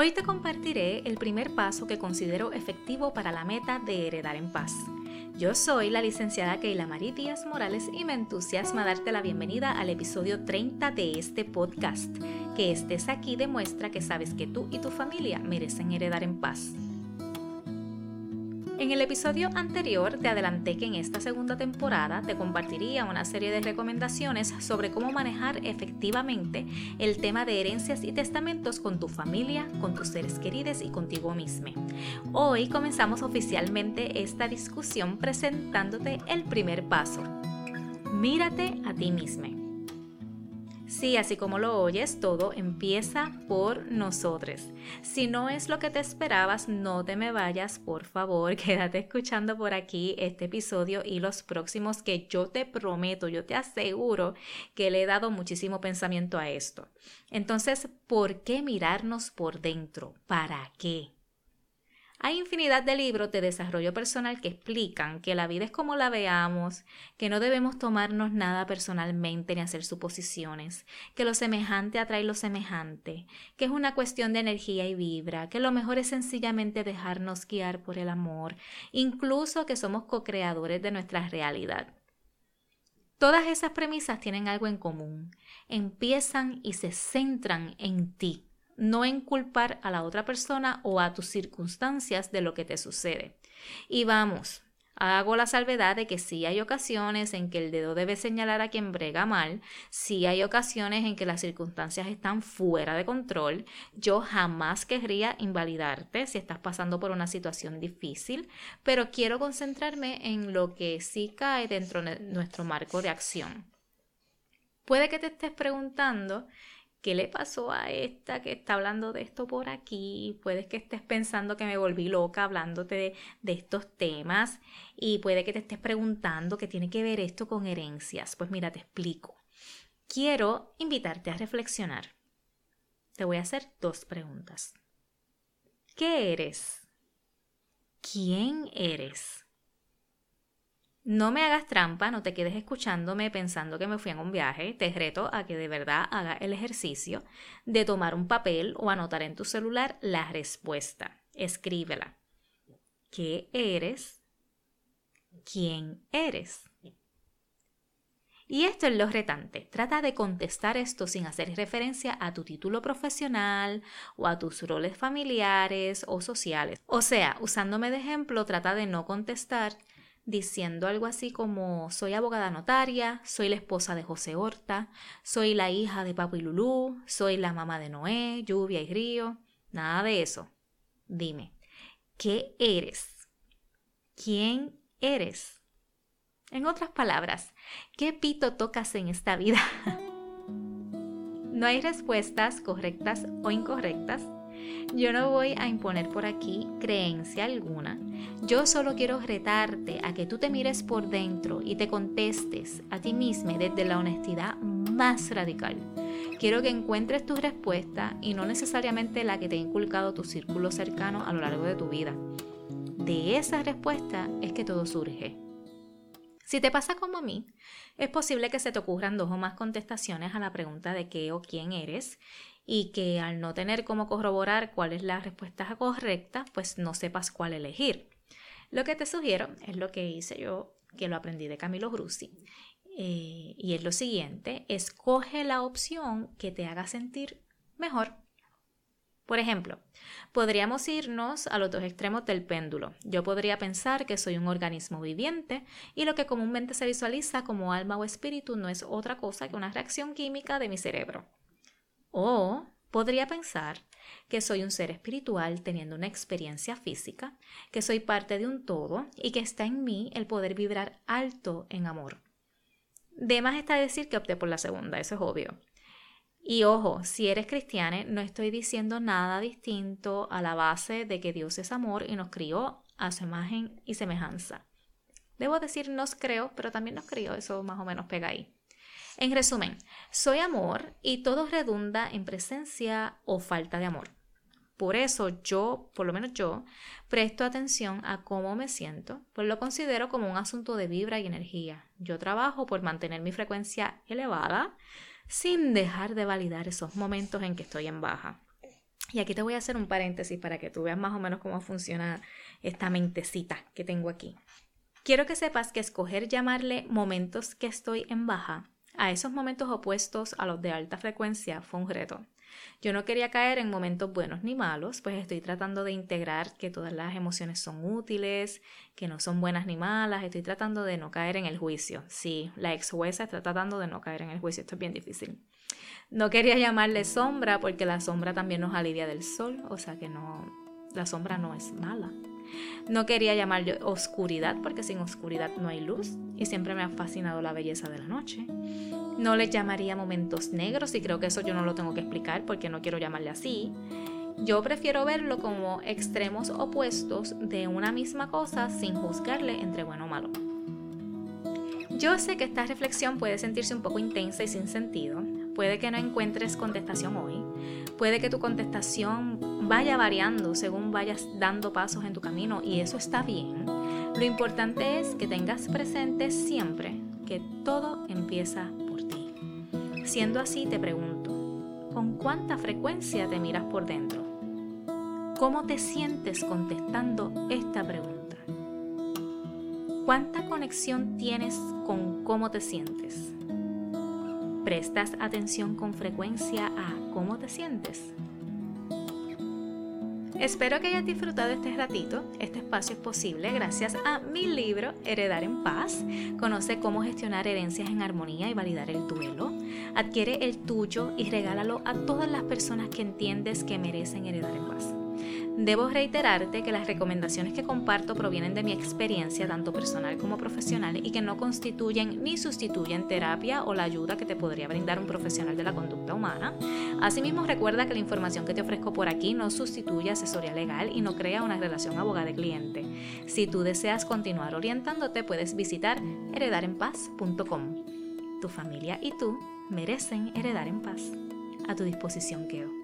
Hoy te compartiré el primer paso que considero efectivo para la meta de heredar en paz. Yo soy la licenciada Keila Marí Díaz Morales y me entusiasma darte la bienvenida al episodio 30 de este podcast. Que estés aquí demuestra que sabes que tú y tu familia merecen heredar en paz. En el episodio anterior te adelanté que en esta segunda temporada te compartiría una serie de recomendaciones sobre cómo manejar efectivamente el tema de herencias y testamentos con tu familia, con tus seres queridos y contigo mismo. Hoy comenzamos oficialmente esta discusión presentándote el primer paso. Mírate a ti mismo. Sí, así como lo oyes, todo empieza por nosotros. Si no es lo que te esperabas, no te me vayas, por favor, quédate escuchando por aquí este episodio y los próximos que yo te prometo, yo te aseguro que le he dado muchísimo pensamiento a esto. Entonces, ¿por qué mirarnos por dentro? ¿Para qué? Hay infinidad de libros de desarrollo personal que explican que la vida es como la veamos, que no debemos tomarnos nada personalmente ni hacer suposiciones, que lo semejante atrae lo semejante, que es una cuestión de energía y vibra, que lo mejor es sencillamente dejarnos guiar por el amor, incluso que somos co-creadores de nuestra realidad. Todas esas premisas tienen algo en común, empiezan y se centran en ti no en culpar a la otra persona o a tus circunstancias de lo que te sucede. Y vamos, hago la salvedad de que sí hay ocasiones en que el dedo debe señalar a quien brega mal, sí hay ocasiones en que las circunstancias están fuera de control. Yo jamás querría invalidarte si estás pasando por una situación difícil, pero quiero concentrarme en lo que sí cae dentro de nuestro marco de acción. Puede que te estés preguntando ¿qué le pasó a esta que está hablando de esto por aquí? Puedes que estés pensando que me volví loca hablándote de, estos temas y puede que te estés preguntando qué tiene que ver esto con herencias. Pues mira, te explico. Quiero invitarte a reflexionar. Te voy a hacer dos preguntas. ¿Qué eres? ¿Quién eres? No me hagas trampa, no te quedes escuchándome pensando que me fui en un viaje. Te reto a que de verdad haga el ejercicio de tomar un papel o anotar en tu celular la respuesta. Escríbela. ¿Qué eres? ¿Quién eres? Y esto es lo retante. Trata de contestar esto sin hacer referencia a tu título profesional o a tus roles familiares o sociales. O sea, usándome de ejemplo, trata de no contestar diciendo algo así como soy abogada notaria, soy la esposa de José Horta, soy la hija de Papo y Lulú, soy la mamá de Noé, lluvia y río, nada de eso. Dime, ¿qué eres? ¿Quién eres? En otras palabras, ¿qué pito tocas en esta vida? no hay respuestas correctas o incorrectas yo no voy a imponer por aquí creencia alguna. Yo solo quiero retarte a que tú te mires por dentro y te contestes a ti mismo desde la honestidad más radical. Quiero que encuentres tu respuesta y no necesariamente la que te ha inculcado tu círculo cercano a lo largo de tu vida. De esa respuesta es que todo surge. Si te pasa como a mí, es posible que se te ocurran dos o más contestaciones a la pregunta de qué o quién eres y que al no tener cómo corroborar cuál es la respuesta correcta, pues no sepas cuál elegir. Lo que te sugiero es lo que hice yo, que lo aprendí de Camilo Grussi, eh, y es lo siguiente, escoge la opción que te haga sentir mejor. Por ejemplo, podríamos irnos a los dos extremos del péndulo. Yo podría pensar que soy un organismo viviente y lo que comúnmente se visualiza como alma o espíritu no es otra cosa que una reacción química de mi cerebro. O podría pensar que soy un ser espiritual teniendo una experiencia física, que soy parte de un todo y que está en mí el poder vibrar alto en amor. De más está decir que opté por la segunda, eso es obvio. Y ojo, si eres cristiana, no estoy diciendo nada distinto a la base de que Dios es amor y nos crió a su imagen y semejanza. Debo decir nos creo, pero también nos crió, eso más o menos pega ahí. En resumen, soy amor y todo redunda en presencia o falta de amor. Por eso yo, por lo menos yo, presto atención a cómo me siento, pues lo considero como un asunto de vibra y energía. Yo trabajo por mantener mi frecuencia elevada sin dejar de validar esos momentos en que estoy en baja. Y aquí te voy a hacer un paréntesis para que tú veas más o menos cómo funciona esta mentecita que tengo aquí. Quiero que sepas que escoger llamarle momentos que estoy en baja a esos momentos opuestos a los de alta frecuencia fue un reto. Yo no quería caer en momentos buenos ni malos, pues estoy tratando de integrar que todas las emociones son útiles, que no son buenas ni malas, estoy tratando de no caer en el juicio. Sí, la ex jueza está tratando de no caer en el juicio, esto es bien difícil. No quería llamarle sombra porque la sombra también nos alivia del sol, o sea que no, la sombra no es mala. No quería llamarle oscuridad porque sin oscuridad no hay luz y siempre me ha fascinado la belleza de la noche. No le llamaría momentos negros y creo que eso yo no lo tengo que explicar porque no quiero llamarle así. Yo prefiero verlo como extremos opuestos de una misma cosa sin juzgarle entre bueno o malo. Yo sé que esta reflexión puede sentirse un poco intensa y sin sentido, Puede que no encuentres contestación hoy. Puede que tu contestación vaya variando según vayas dando pasos en tu camino y eso está bien. Lo importante es que tengas presente siempre que todo empieza por ti. Siendo así, te pregunto, ¿con cuánta frecuencia te miras por dentro? ¿Cómo te sientes contestando esta pregunta? ¿Cuánta conexión tienes con cómo te sientes? ¿Prestas atención con frecuencia a cómo te sientes? Espero que hayas disfrutado este ratito. Este espacio es posible gracias a mi libro Heredar en Paz. Conoce cómo gestionar herencias en armonía y validar el duelo. Adquiere el tuyo y regálalo a todas las personas que entiendes que merecen heredar en paz. Debo reiterarte que las recomendaciones que comparto provienen de mi experiencia tanto personal como profesional y que no constituyen ni sustituyen terapia o la ayuda que te podría brindar un profesional de la conducta humana. Asimismo, recuerda que la información que te ofrezco por aquí no sustituye asesoría legal y no crea una relación abogado-cliente. Si tú deseas continuar orientándote, puedes visitar heredarenpaz.com. Tu familia y tú merecen heredar en paz. A tu disposición quedo.